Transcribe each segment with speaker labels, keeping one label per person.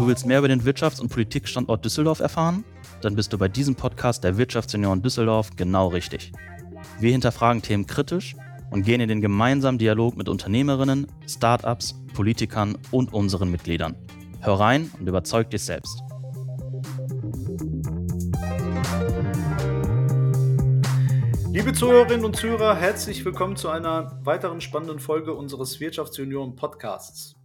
Speaker 1: Du willst mehr über den Wirtschafts- und Politikstandort Düsseldorf erfahren? Dann bist du bei diesem Podcast der Wirtschaftsunion Düsseldorf genau richtig. Wir hinterfragen Themen kritisch und gehen in den gemeinsamen Dialog mit Unternehmerinnen, Startups, Politikern und unseren Mitgliedern. Hör rein und überzeug dich selbst.
Speaker 2: Liebe Zuhörerinnen und Zuhörer, herzlich willkommen zu einer weiteren spannenden Folge unseres Wirtschaftsunion Podcasts.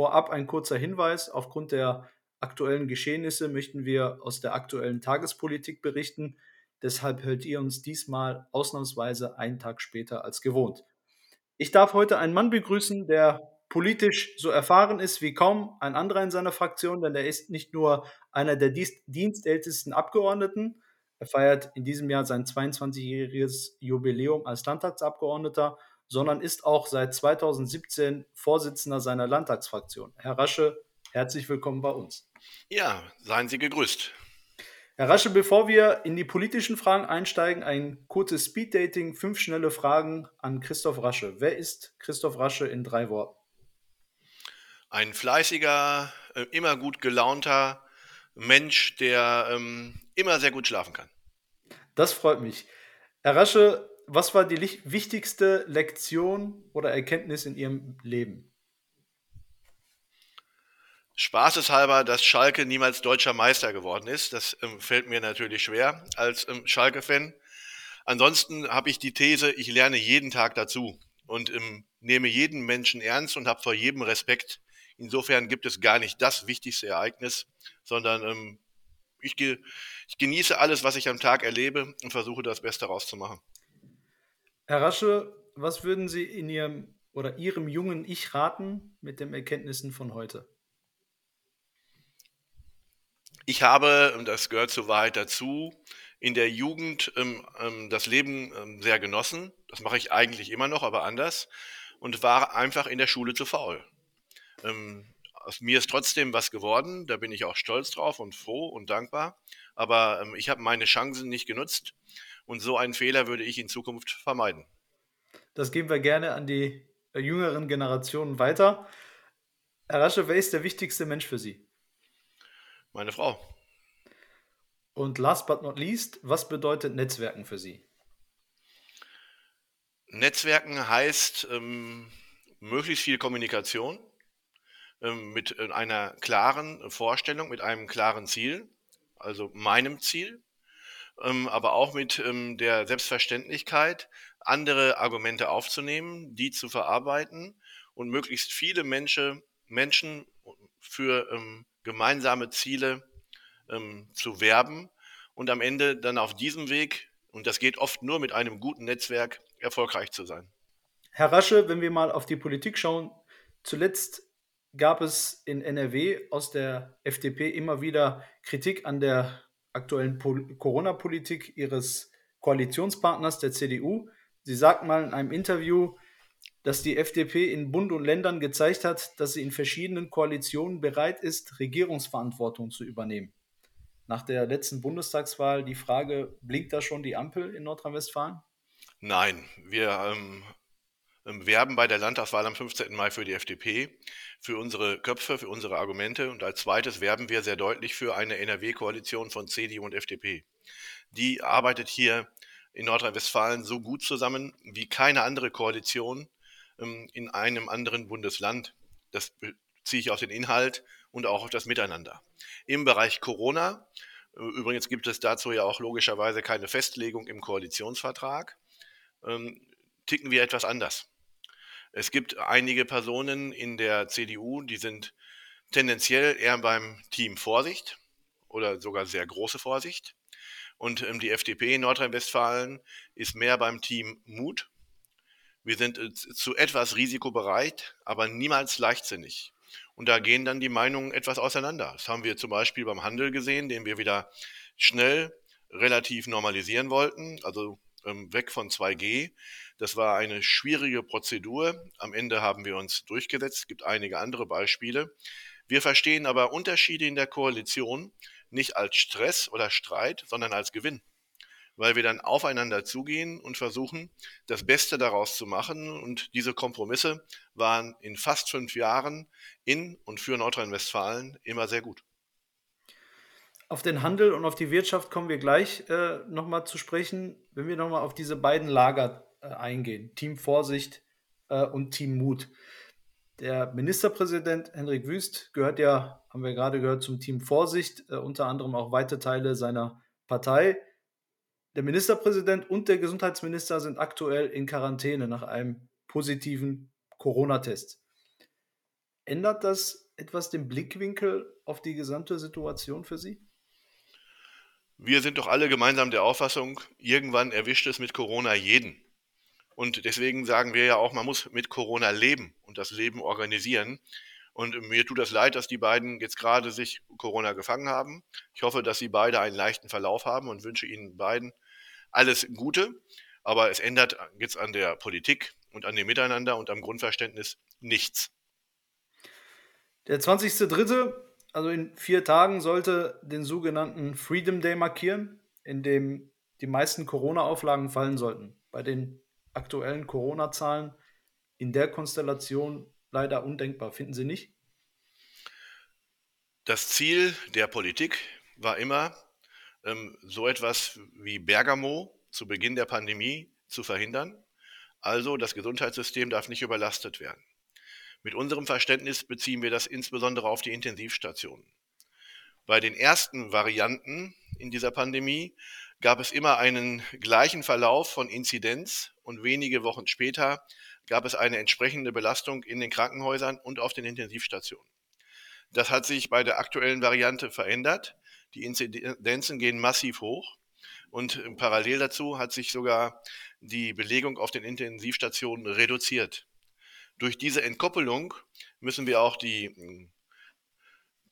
Speaker 2: Vorab ein kurzer Hinweis. Aufgrund der aktuellen Geschehnisse möchten wir aus der aktuellen Tagespolitik berichten. Deshalb hört ihr uns diesmal ausnahmsweise einen Tag später als gewohnt. Ich darf heute einen Mann begrüßen, der politisch so erfahren ist wie kaum ein anderer in seiner Fraktion, denn er ist nicht nur einer der dienstältesten Abgeordneten, er feiert in diesem Jahr sein 22-jähriges Jubiläum als Landtagsabgeordneter, sondern ist auch seit 2017 Vorsitzender seiner Landtagsfraktion. Herr Rasche, herzlich willkommen bei uns.
Speaker 3: Ja, seien Sie gegrüßt.
Speaker 2: Herr Rasche, bevor wir in die politischen Fragen einsteigen, ein kurzes Speeddating, fünf schnelle Fragen an Christoph Rasche. Wer ist Christoph Rasche in drei Worten?
Speaker 3: Ein fleißiger, äh, immer gut gelaunter Mensch, der ähm, immer sehr gut schlafen kann.
Speaker 2: Das freut mich. Herr Rasche, was war die wichtigste Lektion oder Erkenntnis in Ihrem Leben?
Speaker 3: Spaßeshalber, dass Schalke niemals deutscher Meister geworden ist. Das ähm, fällt mir natürlich schwer als ähm, Schalke-Fan. Ansonsten habe ich die These, ich lerne jeden Tag dazu und ähm, nehme jeden Menschen ernst und habe vor jedem Respekt. Insofern gibt es gar nicht das wichtigste Ereignis, sondern ähm, ich, ge ich genieße alles, was ich am Tag erlebe und versuche das Beste rauszumachen.
Speaker 2: Herr Rasche, was würden Sie in Ihrem oder Ihrem jungen Ich raten mit den Erkenntnissen von heute?
Speaker 3: Ich habe, und das gehört zur Wahrheit dazu, in der Jugend ähm, ähm, das Leben ähm, sehr genossen. Das mache ich eigentlich immer noch, aber anders. Und war einfach in der Schule zu faul. Ähm, aus mir ist trotzdem was geworden. Da bin ich auch stolz drauf und froh und dankbar. Aber ähm, ich habe meine Chancen nicht genutzt. Und so einen Fehler würde ich in Zukunft vermeiden.
Speaker 2: Das geben wir gerne an die äh, jüngeren Generationen weiter. Herr Rasche, wer ist der wichtigste Mensch für Sie?
Speaker 3: Meine Frau.
Speaker 2: Und last but not least, was bedeutet Netzwerken für Sie?
Speaker 3: Netzwerken heißt ähm, möglichst viel Kommunikation ähm, mit äh, einer klaren Vorstellung, mit einem klaren Ziel, also meinem Ziel ähm, aber auch mit ähm, der Selbstverständlichkeit, andere Argumente aufzunehmen, die zu verarbeiten und möglichst viele Menschen, Menschen für ähm, gemeinsame Ziele ähm, zu werben und am Ende dann auf diesem Weg, und das geht oft nur mit einem guten Netzwerk, erfolgreich zu sein.
Speaker 2: Herr Rasche, wenn wir mal auf die Politik schauen, zuletzt gab es in NRW aus der FDP immer wieder Kritik an der aktuellen Corona-Politik ihres Koalitionspartners, der CDU. Sie sagt mal in einem Interview, dass die FDP in Bund und Ländern gezeigt hat, dass sie in verschiedenen Koalitionen bereit ist, Regierungsverantwortung zu übernehmen. Nach der letzten Bundestagswahl die Frage, blinkt da schon die Ampel in Nordrhein-Westfalen?
Speaker 3: Nein, wir ähm, werben bei der Landtagswahl am 15. Mai für die FDP für unsere Köpfe, für unsere Argumente. Und als zweites werben wir sehr deutlich für eine NRW-Koalition von CDU und FDP. Die arbeitet hier in Nordrhein-Westfalen so gut zusammen wie keine andere Koalition ähm, in einem anderen Bundesland. Das ziehe ich auf den Inhalt und auch auf das Miteinander. Im Bereich Corona, äh, übrigens gibt es dazu ja auch logischerweise keine Festlegung im Koalitionsvertrag, ähm, ticken wir etwas anders. Es gibt einige Personen in der CDU, die sind tendenziell eher beim Team Vorsicht oder sogar sehr große Vorsicht. Und ähm, die FDP in Nordrhein-Westfalen ist mehr beim Team Mut. Wir sind äh, zu etwas risikobereit, aber niemals leichtsinnig. Und da gehen dann die Meinungen etwas auseinander. Das haben wir zum Beispiel beim Handel gesehen, den wir wieder schnell relativ normalisieren wollten, also ähm, weg von 2G. Das war eine schwierige Prozedur. Am Ende haben wir uns durchgesetzt. Es gibt einige andere Beispiele. Wir verstehen aber Unterschiede in der Koalition nicht als Stress oder Streit, sondern als Gewinn. weil wir dann aufeinander zugehen und versuchen, das Beste daraus zu machen. Und diese Kompromisse waren in fast fünf Jahren in und für Nordrhein-Westfalen immer sehr gut.
Speaker 2: Auf den Handel und auf die Wirtschaft kommen wir gleich äh, nochmal zu sprechen, wenn wir nochmal auf diese beiden Lager eingehen. Team Vorsicht äh, und Team Mut. Der Ministerpräsident Henrik Wüst gehört ja, haben wir gerade gehört, zum Team Vorsicht, äh, unter anderem auch weite Teile seiner Partei. Der Ministerpräsident und der Gesundheitsminister sind aktuell in Quarantäne nach einem positiven Corona-Test. Ändert das etwas den Blickwinkel auf die gesamte Situation für Sie?
Speaker 3: Wir sind doch alle gemeinsam der Auffassung, irgendwann erwischt es mit Corona jeden. Und deswegen sagen wir ja auch, man muss mit Corona leben und das Leben organisieren. Und mir tut das leid, dass die beiden jetzt gerade sich Corona gefangen haben. Ich hoffe, dass sie beide einen leichten Verlauf haben und wünsche ihnen beiden alles Gute. Aber es ändert jetzt an der Politik und an dem Miteinander und am Grundverständnis nichts.
Speaker 2: Der 20.03., also in vier Tagen, sollte den sogenannten Freedom Day markieren, in dem die meisten Corona-Auflagen fallen sollten. Bei den aktuellen Corona-Zahlen in der Konstellation leider undenkbar, finden Sie nicht?
Speaker 3: Das Ziel der Politik war immer, ähm, so etwas wie Bergamo zu Beginn der Pandemie zu verhindern. Also das Gesundheitssystem darf nicht überlastet werden. Mit unserem Verständnis beziehen wir das insbesondere auf die Intensivstationen. Bei den ersten Varianten in dieser Pandemie gab es immer einen gleichen Verlauf von Inzidenz und wenige Wochen später gab es eine entsprechende Belastung in den Krankenhäusern und auf den Intensivstationen. Das hat sich bei der aktuellen Variante verändert. Die Inzidenzen gehen massiv hoch und parallel dazu hat sich sogar die Belegung auf den Intensivstationen reduziert. Durch diese Entkoppelung müssen wir auch die,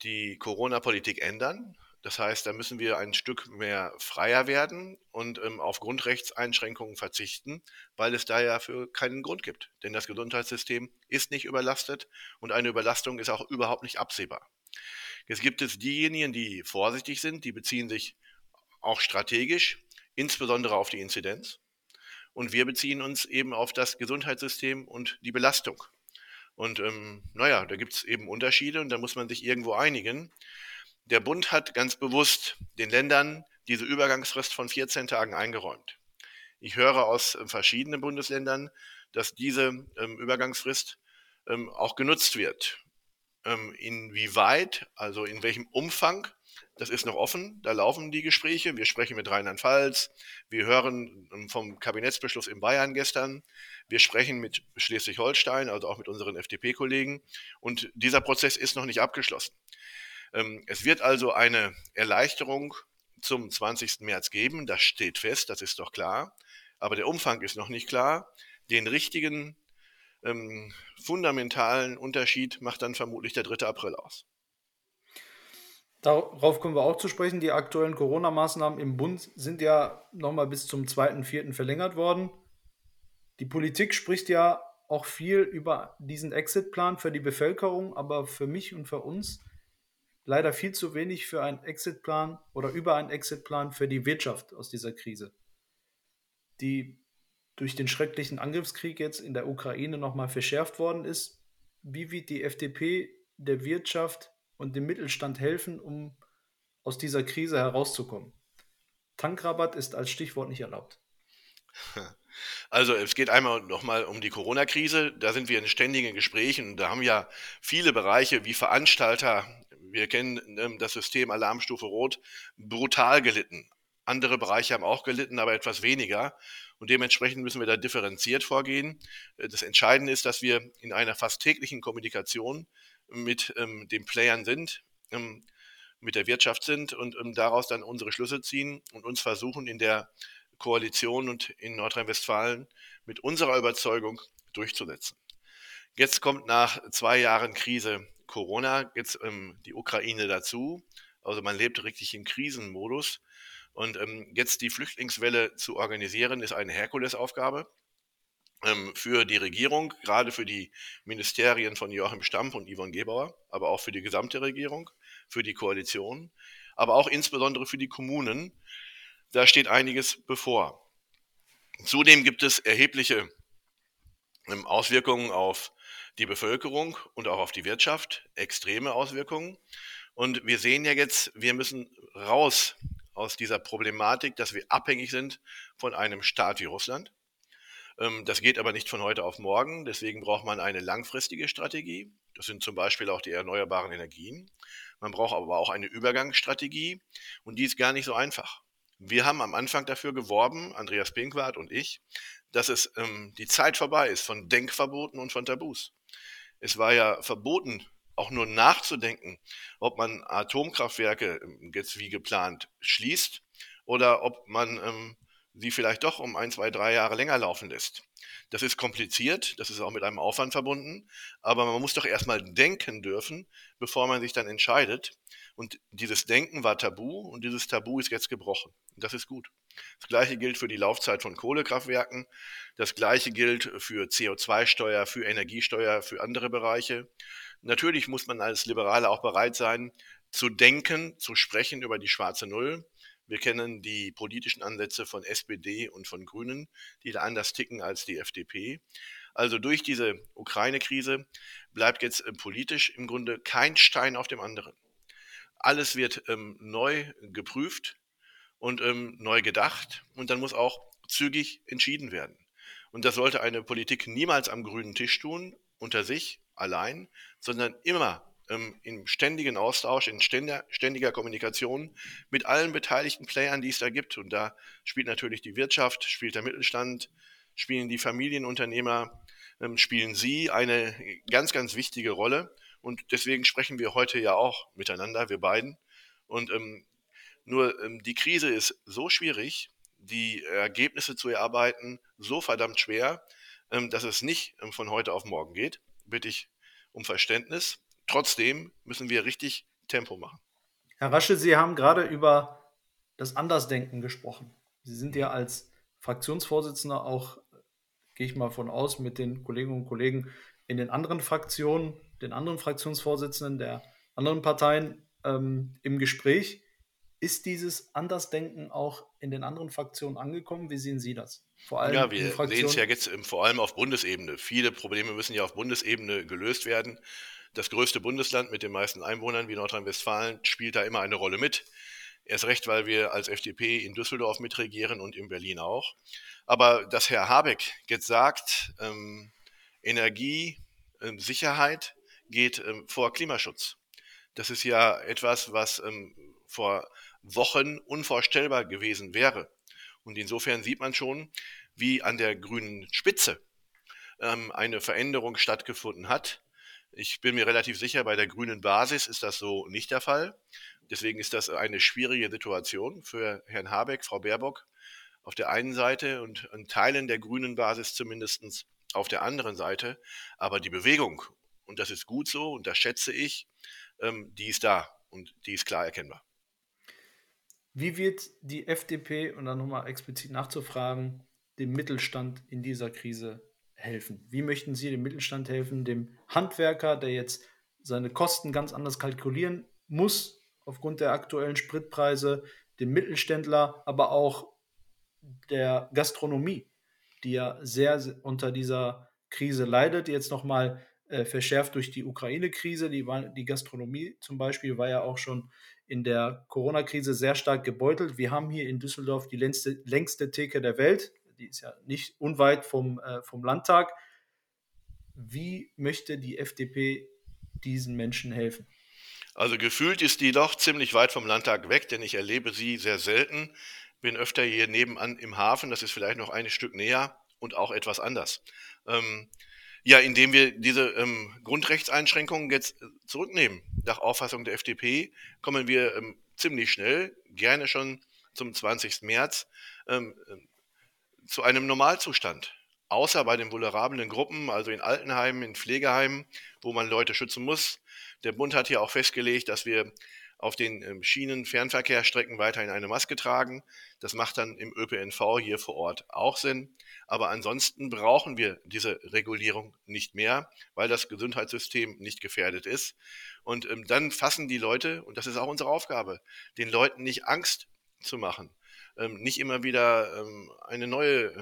Speaker 3: die Corona-Politik ändern. Das heißt, da müssen wir ein Stück mehr freier werden und ähm, auf Grundrechtseinschränkungen verzichten, weil es da ja für keinen Grund gibt. Denn das Gesundheitssystem ist nicht überlastet und eine Überlastung ist auch überhaupt nicht absehbar. Jetzt gibt es diejenigen, die vorsichtig sind, die beziehen sich auch strategisch, insbesondere auf die Inzidenz. Und wir beziehen uns eben auf das Gesundheitssystem und die Belastung. Und ähm, naja, da gibt es eben Unterschiede und da muss man sich irgendwo einigen. Der Bund hat ganz bewusst den Ländern diese Übergangsfrist von 14 Tagen eingeräumt. Ich höre aus äh, verschiedenen Bundesländern, dass diese ähm, Übergangsfrist ähm, auch genutzt wird. Ähm, inwieweit, also in welchem Umfang, das ist noch offen. Da laufen die Gespräche. Wir sprechen mit Rheinland-Pfalz. Wir hören ähm, vom Kabinettsbeschluss in Bayern gestern. Wir sprechen mit Schleswig-Holstein, also auch mit unseren FDP-Kollegen. Und dieser Prozess ist noch nicht abgeschlossen. Ähm, es wird also eine Erleichterung zum 20. März geben, das steht fest, das ist doch klar. Aber der Umfang ist noch nicht klar. Den richtigen ähm, fundamentalen Unterschied macht dann vermutlich der 3. April aus.
Speaker 2: Darauf kommen wir auch zu sprechen. Die aktuellen Corona-Maßnahmen im Bund sind ja nochmal bis zum 2.4. verlängert worden. Die Politik spricht ja auch viel über diesen Exit-Plan für die Bevölkerung, aber für mich und für uns leider viel zu wenig für einen Exitplan oder über einen Exitplan für die Wirtschaft aus dieser Krise, die durch den schrecklichen Angriffskrieg jetzt in der Ukraine nochmal verschärft worden ist. Wie wird die FDP der Wirtschaft und dem Mittelstand helfen, um aus dieser Krise herauszukommen? Tankrabatt ist als Stichwort nicht erlaubt.
Speaker 3: Also es geht einmal nochmal um die Corona-Krise. Da sind wir in ständigen Gesprächen. Da haben ja viele Bereiche wie Veranstalter, wir kennen ähm, das System Alarmstufe Rot brutal gelitten. Andere Bereiche haben auch gelitten, aber etwas weniger. Und dementsprechend müssen wir da differenziert vorgehen. Äh, das Entscheidende ist, dass wir in einer fast täglichen Kommunikation mit ähm, den Playern sind, ähm, mit der Wirtschaft sind und ähm, daraus dann unsere Schlüsse ziehen und uns versuchen, in der Koalition und in Nordrhein-Westfalen mit unserer Überzeugung durchzusetzen. Jetzt kommt nach zwei Jahren Krise Corona jetzt ähm, die Ukraine dazu. Also man lebt richtig im Krisenmodus. Und ähm, jetzt die Flüchtlingswelle zu organisieren, ist eine Herkulesaufgabe ähm, für die Regierung, gerade für die Ministerien von Joachim Stamp und Yvonne Gebauer, aber auch für die gesamte Regierung, für die Koalition, aber auch insbesondere für die Kommunen. Da steht einiges bevor. Zudem gibt es erhebliche ähm, Auswirkungen auf die Bevölkerung und auch auf die Wirtschaft, extreme Auswirkungen. Und wir sehen ja jetzt, wir müssen raus aus dieser Problematik, dass wir abhängig sind von einem Staat wie Russland. Ähm, das geht aber nicht von heute auf morgen. Deswegen braucht man eine langfristige Strategie. Das sind zum Beispiel auch die erneuerbaren Energien. Man braucht aber auch eine Übergangsstrategie und die ist gar nicht so einfach. Wir haben am Anfang dafür geworben, Andreas Pinkwart und ich, dass es ähm, die Zeit vorbei ist von Denkverboten und von Tabus. Es war ja verboten, auch nur nachzudenken, ob man Atomkraftwerke ähm, jetzt wie geplant schließt oder ob man ähm, sie vielleicht doch um ein, zwei, drei Jahre länger laufen lässt. Das ist kompliziert, das ist auch mit einem Aufwand verbunden, aber man muss doch erstmal denken dürfen, bevor man sich dann entscheidet. Und dieses Denken war tabu und dieses Tabu ist jetzt gebrochen. Und das ist gut. Das gleiche gilt für die Laufzeit von Kohlekraftwerken, das gleiche gilt für CO2-Steuer, für Energiesteuer, für andere Bereiche. Natürlich muss man als Liberaler auch bereit sein, zu denken, zu sprechen über die schwarze Null. Wir kennen die politischen Ansätze von SPD und von Grünen, die da anders ticken als die FDP. Also durch diese Ukraine-Krise bleibt jetzt politisch im Grunde kein Stein auf dem anderen. Alles wird ähm, neu geprüft und ähm, neu gedacht und dann muss auch zügig entschieden werden. Und das sollte eine Politik niemals am grünen Tisch tun, unter sich allein, sondern immer ähm, im ständigen Austausch, in ständiger, ständiger Kommunikation mit allen beteiligten Playern, die es da gibt. Und da spielt natürlich die Wirtschaft, spielt der Mittelstand, spielen die Familienunternehmer, ähm, spielen Sie eine ganz, ganz wichtige Rolle. Und deswegen sprechen wir heute ja auch miteinander, wir beiden. Und ähm, nur ähm, die Krise ist so schwierig, die Ergebnisse zu erarbeiten, so verdammt schwer, ähm, dass es nicht ähm, von heute auf morgen geht. Bitte ich um Verständnis. Trotzdem müssen wir richtig Tempo machen.
Speaker 2: Herr Rasche, Sie haben gerade über das Andersdenken gesprochen. Sie sind ja als Fraktionsvorsitzender auch, gehe ich mal von aus, mit den Kolleginnen und Kollegen in den anderen Fraktionen, den anderen Fraktionsvorsitzenden der anderen Parteien ähm, im Gespräch. Ist dieses Andersdenken auch in den anderen Fraktionen angekommen? Wie sehen Sie das?
Speaker 3: Vor allem ja, wir sehen es ja jetzt vor allem auf Bundesebene. Viele Probleme müssen ja auf Bundesebene gelöst werden das größte Bundesland mit den meisten Einwohnern wie Nordrhein-Westfalen spielt da immer eine Rolle mit. Erst recht, weil wir als FDP in Düsseldorf mitregieren und in Berlin auch. Aber dass Herr Habeck jetzt sagt, ähm, Energiesicherheit ähm, geht ähm, vor Klimaschutz. Das ist ja etwas, was ähm, vor Wochen unvorstellbar gewesen wäre. Und insofern sieht man schon, wie an der grünen Spitze ähm, eine Veränderung stattgefunden hat, ich bin mir relativ sicher, bei der grünen Basis ist das so nicht der Fall. Deswegen ist das eine schwierige Situation für Herrn Habeck, Frau Baerbock auf der einen Seite und in Teilen der grünen Basis zumindest auf der anderen Seite. Aber die Bewegung, und das ist gut so und das schätze ich, ähm, die ist da und die ist klar erkennbar.
Speaker 2: Wie wird die FDP, und dann nochmal explizit nachzufragen, dem Mittelstand in dieser Krise helfen? Wie möchten Sie dem Mittelstand helfen, dem Handwerker, der jetzt seine Kosten ganz anders kalkulieren muss aufgrund der aktuellen Spritpreise, dem Mittelständler, aber auch der Gastronomie, die ja sehr unter dieser Krise leidet, jetzt nochmal äh, verschärft durch die Ukraine-Krise. Die, die Gastronomie zum Beispiel war ja auch schon in der Corona-Krise sehr stark gebeutelt. Wir haben hier in Düsseldorf die längste, längste Theke der Welt die ist ja nicht unweit vom, äh, vom Landtag. Wie möchte die FDP diesen Menschen helfen?
Speaker 3: Also gefühlt ist die doch ziemlich weit vom Landtag weg, denn ich erlebe sie sehr selten. Bin öfter hier nebenan im Hafen, das ist vielleicht noch ein Stück näher und auch etwas anders. Ähm, ja, indem wir diese ähm, Grundrechtseinschränkungen jetzt äh, zurücknehmen. Nach Auffassung der FDP kommen wir ähm, ziemlich schnell, gerne schon zum 20. März, ähm, zu einem Normalzustand. Außer bei den vulnerablen Gruppen, also in Altenheimen, in Pflegeheimen, wo man Leute schützen muss. Der Bund hat hier auch festgelegt, dass wir auf den ähm, Schienen Fernverkehrsstrecken weiterhin eine Maske tragen. Das macht dann im ÖPNV hier vor Ort auch Sinn. Aber ansonsten brauchen wir diese Regulierung nicht mehr, weil das Gesundheitssystem nicht gefährdet ist. Und ähm, dann fassen die Leute, und das ist auch unsere Aufgabe, den Leuten nicht Angst zu machen. ähm, nicht immer wieder eine neue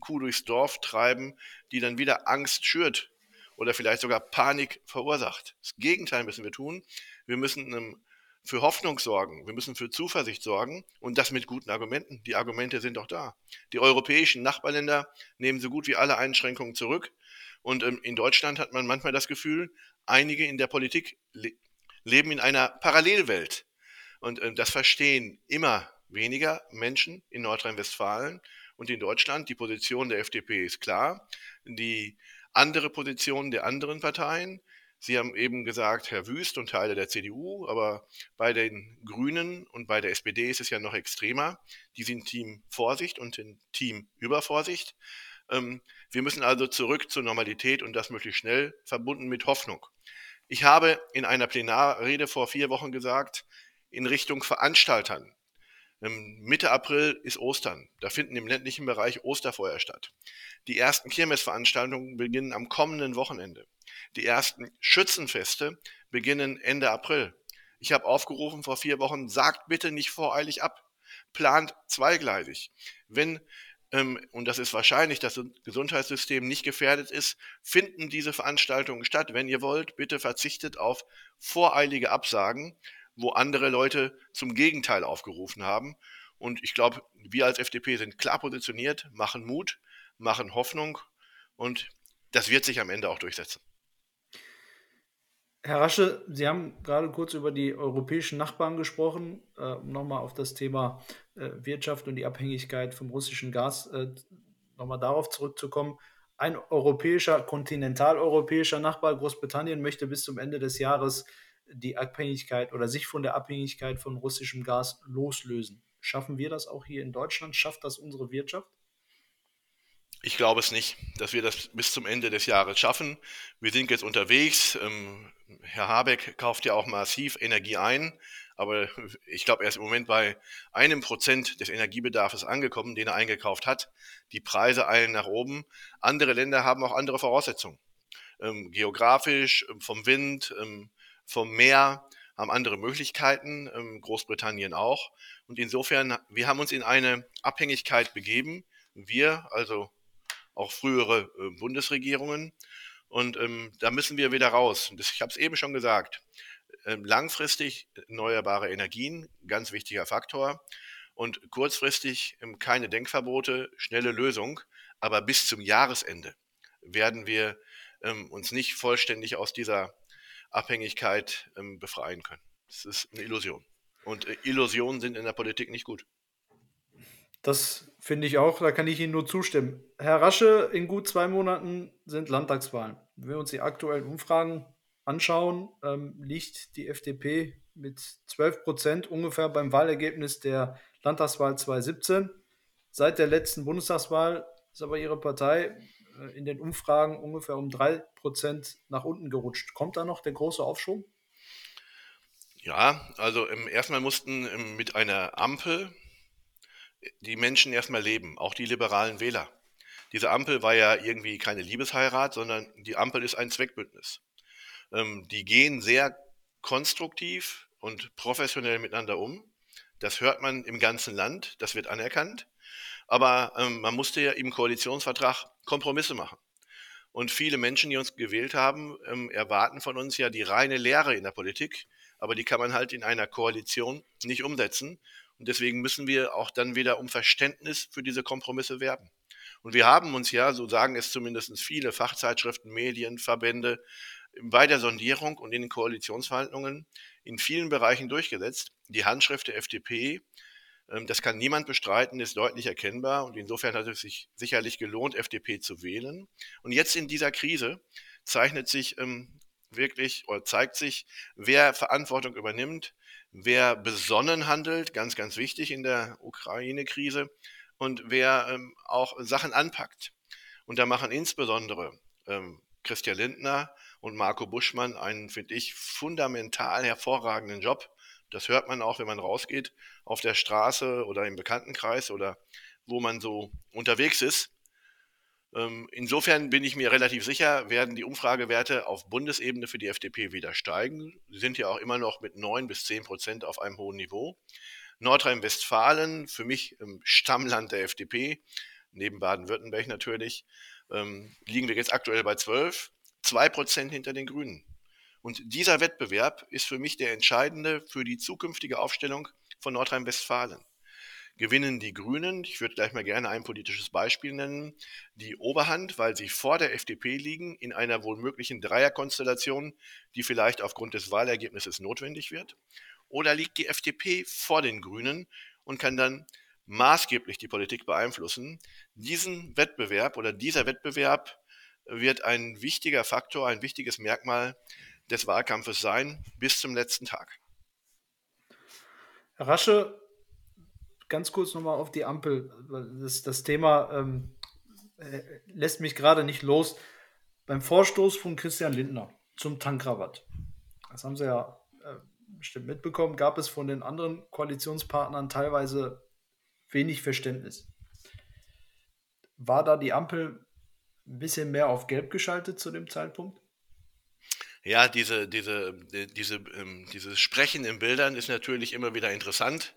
Speaker 3: Kuh durchs Dorf treiben, die dann wieder Angst schürt oder vielleicht sogar Panik verursacht. Das Gegenteil müssen wir tun. Wir müssen für Hoffnung sorgen, wir müssen für Zuversicht sorgen und das mit guten Argumenten. Die Argumente sind doch da. Die europäischen Nachbarländer nehmen so gut wie alle Einschränkungen zurück und ähm, in Deutschland hat man manchmal das Gefühl, einige in der Politik le leben in einer Parallelwelt und ähm, das verstehen immer weniger Menschen in Nordrhein-Westfalen und in Deutschland. Die Position der FDP ist klar. Die andere Position der anderen Parteien Sie haben eben gesagt, Herr Wüst und Teile der CDU, aber bei den Grünen und bei der SPD ist es ja noch extremer. Die sind Team Vorsicht und in Team Übervorsicht. Ähm, wir müssen also zurück zur Normalität und das möglichst schnell, verbunden mit Hoffnung. Ich habe in einer Plenarrede vor vier Wochen gesagt, in Richtung Veranstaltern. Ähm, Mitte April ist Ostern. Da finden im ländlichen Bereich Osterfeuer statt. Die ersten Kirmesveranstaltungen beginnen am kommenden Wochenende. Die ersten Schützenfeste beginnen Ende April. Ich habe aufgerufen vor vier Wochen, sagt bitte nicht voreilig ab. Plant zweigleisig. Wenn, ähm, und das ist wahrscheinlich, dass das Gesundheitssystem nicht gefährdet ist, finden diese Veranstaltungen statt. Wenn ihr wollt, bitte verzichtet auf voreilige Absagen, wo andere Leute zum Gegenteil aufgerufen haben. Und ich glaube, wir als FDP sind klar positioniert, machen Mut, machen Hoffnung und das wird sich am Ende auch durchsetzen.
Speaker 2: Herr Rasche, Sie haben gerade kurz über die europäischen Nachbarn gesprochen, äh, um nochmal auf das Thema äh, Wirtschaft und die Abhängigkeit vom russischen Gas äh, nochmal darauf zurückzukommen. Ein europäischer, kontinentaleuropäischer Nachbar, Großbritannien, möchte bis zum Ende des Jahres die Abhängigkeit oder sich von der Abhängigkeit von russischem Gas loslösen. Schaffen wir das auch hier in Deutschland? Schafft das unsere Wirtschaft?
Speaker 3: Ich glaube es nicht, dass wir das bis zum Ende des Jahres schaffen. Wir sind jetzt unterwegs. Ähm, Herr Habeck kauft ja auch massiv Energie ein, aber ich glaube, er ist im Moment bei einem Prozent des Energiebedarfs angekommen, den er eingekauft hat. Die Preise eilen nach oben. Andere Länder haben auch andere Voraussetzungen. Ähm, geografisch, ähm, vom Wind, vom Meer haben andere Möglichkeiten, Großbritannien auch. Und insofern, wir haben uns in eine Abhängigkeit begeben. Wir, also auch frühere äh, Bundesregierungen. Und ähm, da müssen wir wieder raus. Das, ich habe es eben schon gesagt. Ähm, langfristig erneuerbare Energien, ganz wichtiger Faktor. Und kurzfristig ähm, keine Denkverbote, schnelle Lösung. Aber bis zum Jahresende werden wir ähm, uns nicht vollständig aus dieser Abhängigkeit ähm, befreien können. Das ist eine Illusion. Und äh, Illusionen sind in der Politik nicht gut.
Speaker 2: Das finde ich auch, da kann ich Ihnen nur zustimmen. Herr Rasche, in gut zwei Monaten sind Landtagswahlen. Wenn wir uns die aktuellen Umfragen anschauen, ähm, liegt die FDP mit 12 Prozent ungefähr beim Wahlergebnis der Landtagswahl 2017. Seit der letzten Bundestagswahl ist aber Ihre Partei äh, in den Umfragen ungefähr um drei Prozent nach unten gerutscht. Kommt da noch der große Aufschwung?
Speaker 3: Ja, also ähm, erstmal mussten ähm, mit einer Ampel die Menschen erstmal leben, auch die liberalen Wähler. Diese Ampel war ja irgendwie keine Liebesheirat, sondern die Ampel ist ein Zweckbündnis. Ähm, die gehen sehr konstruktiv und professionell miteinander um. Das hört man im ganzen Land, das wird anerkannt. Aber ähm, man musste ja im Koalitionsvertrag Kompromisse machen. Und viele Menschen, die uns gewählt haben, ähm, erwarten von uns ja die reine Lehre in der Politik. Aber die kann man halt in einer Koalition nicht umsetzen. Und deswegen müssen wir auch dann wieder um Verständnis für diese Kompromisse werben. Und wir haben uns ja, so sagen es zumindest viele Fachzeitschriften, Medien, Verbände, bei der Sondierung und in den Koalitionsverhandlungen in vielen Bereichen durchgesetzt. Die Handschrift der FDP, ähm, das kann niemand bestreiten, ist deutlich erkennbar und insofern hat es sich sicherlich gelohnt, FDP zu wählen. Und jetzt in dieser Krise zeichnet sich ähm, wirklich oder zeigt sich, wer Verantwortung übernimmt, wer besonnen handelt, ganz, ganz wichtig in der Ukraine-Krise, und wer ähm, auch Sachen anpackt. Und da machen insbesondere ähm, Christian Lindner und Marco Buschmann einen, finde ich, fundamental hervorragenden Job. Das hört man auch, wenn man rausgeht auf der Straße oder im Bekanntenkreis oder wo man so unterwegs ist. Ähm, insofern bin ich mir relativ sicher, werden die Umfragewerte auf Bundesebene für die FDP wieder steigen. Sie sind ja auch immer noch mit 9 bis 10 Prozent auf einem hohen Niveau. Nordrhein-Westfalen, für mich im Stammland der FDP, neben Baden-Württemberg natürlich, ähm, liegen wir jetzt aktuell bei 12, 2 Prozent hinter den Grünen. Und dieser Wettbewerb ist für mich der entscheidende für die zukünftige Aufstellung von Nordrhein-Westfalen. Gewinnen die Grünen, ich würde gleich mal gerne ein politisches Beispiel nennen, die Oberhand, weil sie vor der FDP liegen, in einer wohl möglichen Dreierkonstellation, die vielleicht aufgrund des Wahlergebnisses notwendig wird? Oder liegt die FDP vor den Grünen und kann dann maßgeblich die Politik beeinflussen. Diesen Wettbewerb oder dieser Wettbewerb wird ein wichtiger Faktor, ein wichtiges Merkmal des Wahlkampfes sein bis zum letzten Tag.
Speaker 2: Herr Rasche, ganz kurz nochmal auf die Ampel. Das, das Thema ähm, äh, lässt mich gerade nicht los. Beim Vorstoß von Christian Lindner zum Tankrabatt, das haben Sie ja äh, bestimmt mitbekommen, gab es von den anderen Koalitionspartnern teilweise wenig Verständnis. War da die Ampel ein bisschen mehr auf Gelb geschaltet zu dem Zeitpunkt?
Speaker 3: Ja, diese, diese, diese, ähm, dieses Sprechen in Bildern ist natürlich immer wieder interessant.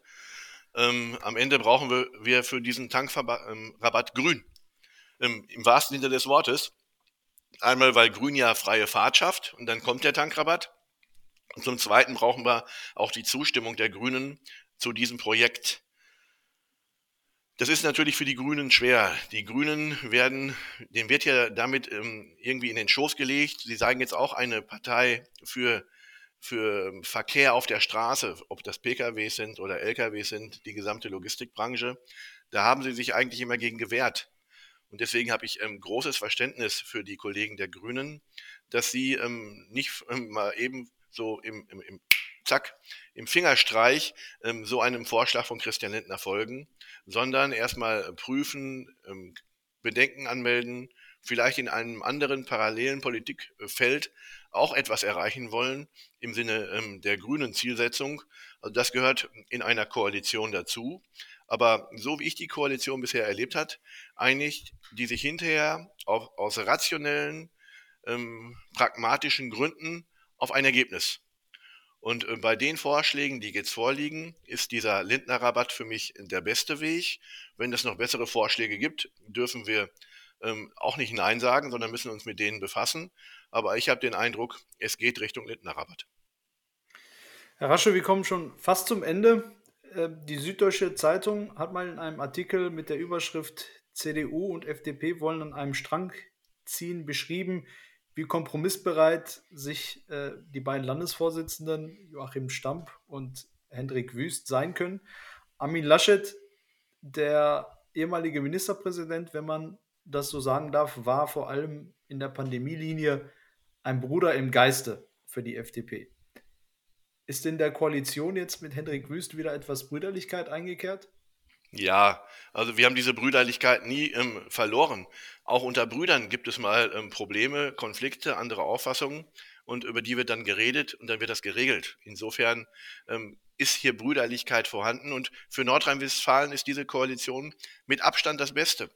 Speaker 3: Ähm, am Ende brauchen wir, wir für diesen Tankrabatt grün. Ähm, Im wahrsten Sinne des Wortes. Einmal, weil grün ja freie Fahrt schafft und dann kommt der Tankrabatt. Und zum Zweiten brauchen wir auch die Zustimmung der Grünen zu diesem Projekt. Das ist natürlich für die Grünen schwer. Die Grünen werden, dem wird ja damit ähm, irgendwie in den Schoß gelegt. Sie sagen jetzt auch eine Partei für, für Verkehr auf der Straße, ob das Pkw sind oder Lkw sind, die gesamte Logistikbranche. Da haben sie sich eigentlich immer gegen gewehrt. Und deswegen habe ich ähm, großes Verständnis für die Kollegen der Grünen, dass sie ähm, nicht ähm, mal eben so im, im, im zack, im Fingerstreich ähm, so einem Vorschlag von Christian Lindner folgen, sondern erstmal prüfen, ähm, Bedenken anmelden, vielleicht in einem anderen parallelen Politikfeld auch etwas erreichen wollen im Sinne ähm, der grünen Zielsetzung. Also das gehört in einer Koalition dazu. Aber so wie ich die Koalition bisher erlebt hat, einigt die sich hinterher auf, aus rationellen, ähm, pragmatischen Gründen auf ein Ergebnis. Und äh, bei den Vorschlägen, die jetzt vorliegen, ist dieser Lindner-Rabatt für mich der beste Weg. Wenn es noch bessere Vorschläge gibt, dürfen wir ähm, auch nicht Nein sagen, sondern müssen uns mit denen befassen. Aber ich habe den Eindruck, es geht Richtung Lindner-Rabatt.
Speaker 2: Herr Rasche, wir kommen schon fast zum Ende. Äh, die Süddeutsche Zeitung hat mal in einem Artikel mit der Überschrift CDU und FDP wollen an einem Strang ziehen beschrieben, wie kompromissbereit sich äh, die beiden Landesvorsitzenden Joachim Stamp und Hendrik Wüst sein können. Armin Laschet, der ehemalige Ministerpräsident, wenn man das so sagen darf, war vor allem in der Pandemielinie ein Bruder im Geiste für die FDP. Ist in der Koalition jetzt mit Hendrik Wüst wieder etwas Brüderlichkeit eingekehrt?
Speaker 3: Ja, also wir haben diese Brüderlichkeit nie ähm, verloren. Auch unter Brüdern gibt es mal ähm, Probleme, Konflikte, andere Auffassungen und über die wird dann geredet und dann wird das geregelt. Insofern ähm, ist hier Brüderlichkeit vorhanden und für Nordrhein-Westfalen ist diese Koalition mit Abstand das Beste.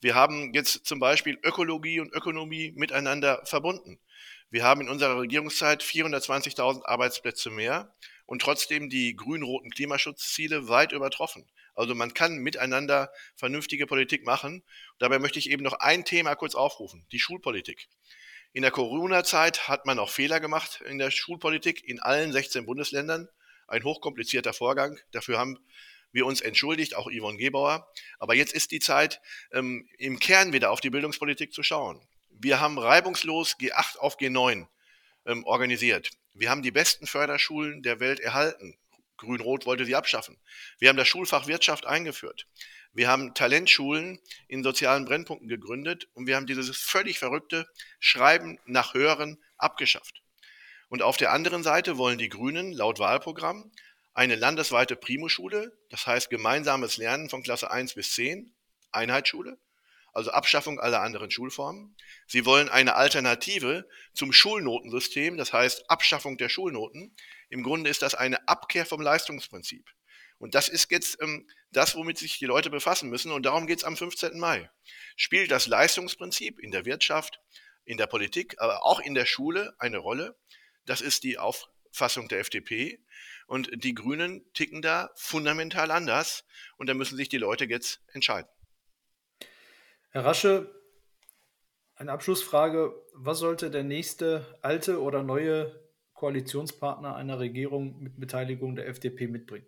Speaker 3: Wir haben jetzt zum Beispiel Ökologie und Ökonomie miteinander verbunden. Wir haben in unserer Regierungszeit 420.000 Arbeitsplätze mehr und trotzdem die grün-roten Klimaschutzziele weit übertroffen. Also man kann miteinander vernünftige Politik machen. Dabei möchte ich eben noch ein Thema kurz aufrufen, die Schulpolitik. In der Corona-Zeit hat man auch Fehler gemacht in der Schulpolitik in allen 16 Bundesländern. Ein hochkomplizierter Vorgang. Dafür haben wir uns entschuldigt, auch Yvonne Gebauer. Aber jetzt ist die Zeit, ähm, im Kern wieder auf die Bildungspolitik zu schauen. Wir haben reibungslos G8 auf G9 ähm, organisiert. Wir haben die besten Förderschulen der Welt erhalten. Grün-Rot wollte sie abschaffen. Wir haben das Schulfach Wirtschaft eingeführt. Wir haben Talentschulen in sozialen Brennpunkten gegründet und wir haben dieses völlig verrückte Schreiben nach Hören abgeschafft. Und auf der anderen Seite wollen die Grünen laut Wahlprogramm eine landesweite Primoschule, das heißt gemeinsames Lernen von Klasse 1 bis 10, Einheitsschule, also Abschaffung aller anderen Schulformen. Sie wollen eine Alternative zum Schulnotensystem, das heißt Abschaffung der Schulnoten. Im Grunde ist das eine Abkehr vom Leistungsprinzip. Und das ist jetzt ähm, das, womit sich die Leute befassen müssen. Und darum geht es am 15. Mai. Spielt das Leistungsprinzip in der Wirtschaft, in der Politik, aber auch in der Schule eine Rolle? Das ist die Auf Auffassung der FDP. Und die Grünen ticken da fundamental anders. Und da müssen sich die Leute jetzt entscheiden.
Speaker 2: Herr Rasche, eine Abschlussfrage. Was sollte der nächste alte oder neue Koalitionspartner einer Regierung mit Beteiligung der FDP mitbringen?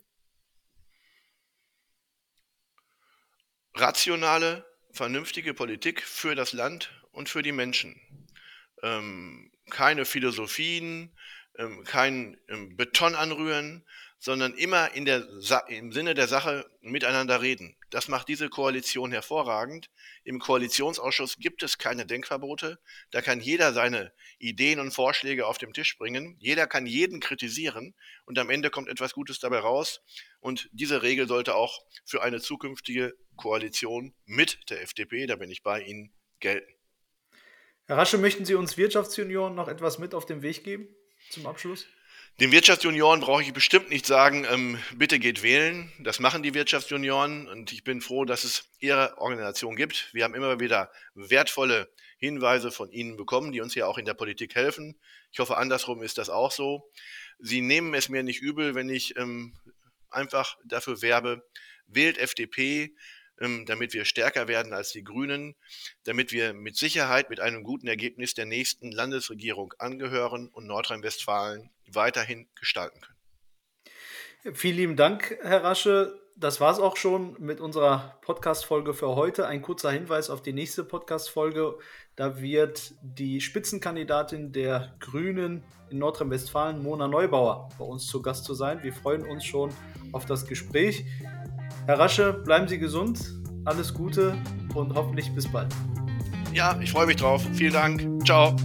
Speaker 3: Rationale, vernünftige Politik für das Land und für die Menschen. Ähm, keine Philosophien, ähm, kein ähm, Beton anrühren, sondern immer in der im Sinne der Sache miteinander reden. Das macht diese Koalition hervorragend. Im Koalitionsausschuss gibt es keine Denkverbote. Da kann jeder seine Ideen und Vorschläge auf den Tisch bringen. Jeder kann jeden kritisieren und am Ende kommt etwas Gutes dabei raus. Und diese Regel sollte auch für eine zukünftige Koalition mit der FDP, da bin ich bei Ihnen, gelten.
Speaker 2: Herr Rasche, möchten Sie uns Wirtschaftsjunioren noch etwas mit auf den Weg geben zum Abschluss?
Speaker 3: Den Wirtschaftsjunioren brauche ich bestimmt nicht sagen, ähm, bitte geht wählen. Das machen die Wirtschaftsjunioren und ich bin froh, dass es ihre Organisation gibt. Wir haben immer wieder wertvolle Hinweise von Ihnen bekommen, die uns ja auch in der Politik helfen. Ich hoffe, andersrum ist das auch so. Sie nehmen es mir nicht übel, wenn ich ähm, einfach dafür werbe, wählt FDP, damit wir stärker werden als die Grünen, damit wir mit Sicherheit mit einem guten Ergebnis der nächsten Landesregierung angehören und Nordrhein-Westfalen weiterhin gestalten können.
Speaker 2: Vielen lieben Dank, Herr Rasche. Das war es auch schon mit unserer Podcast-Folge für heute. Ein kurzer Hinweis auf die nächste Podcast-Folge. Da wird die Spitzenkandidatin der Grünen in Nordrhein-Westfalen, Mona Neubauer, bei uns zu Gast zu sein. Wir freuen uns schon auf das Gespräch. Herr Rasche, bleiben Sie gesund, alles Gute und hoffentlich bis bald.
Speaker 3: Ja, ich freue mich drauf. Vielen Dank. Ciao.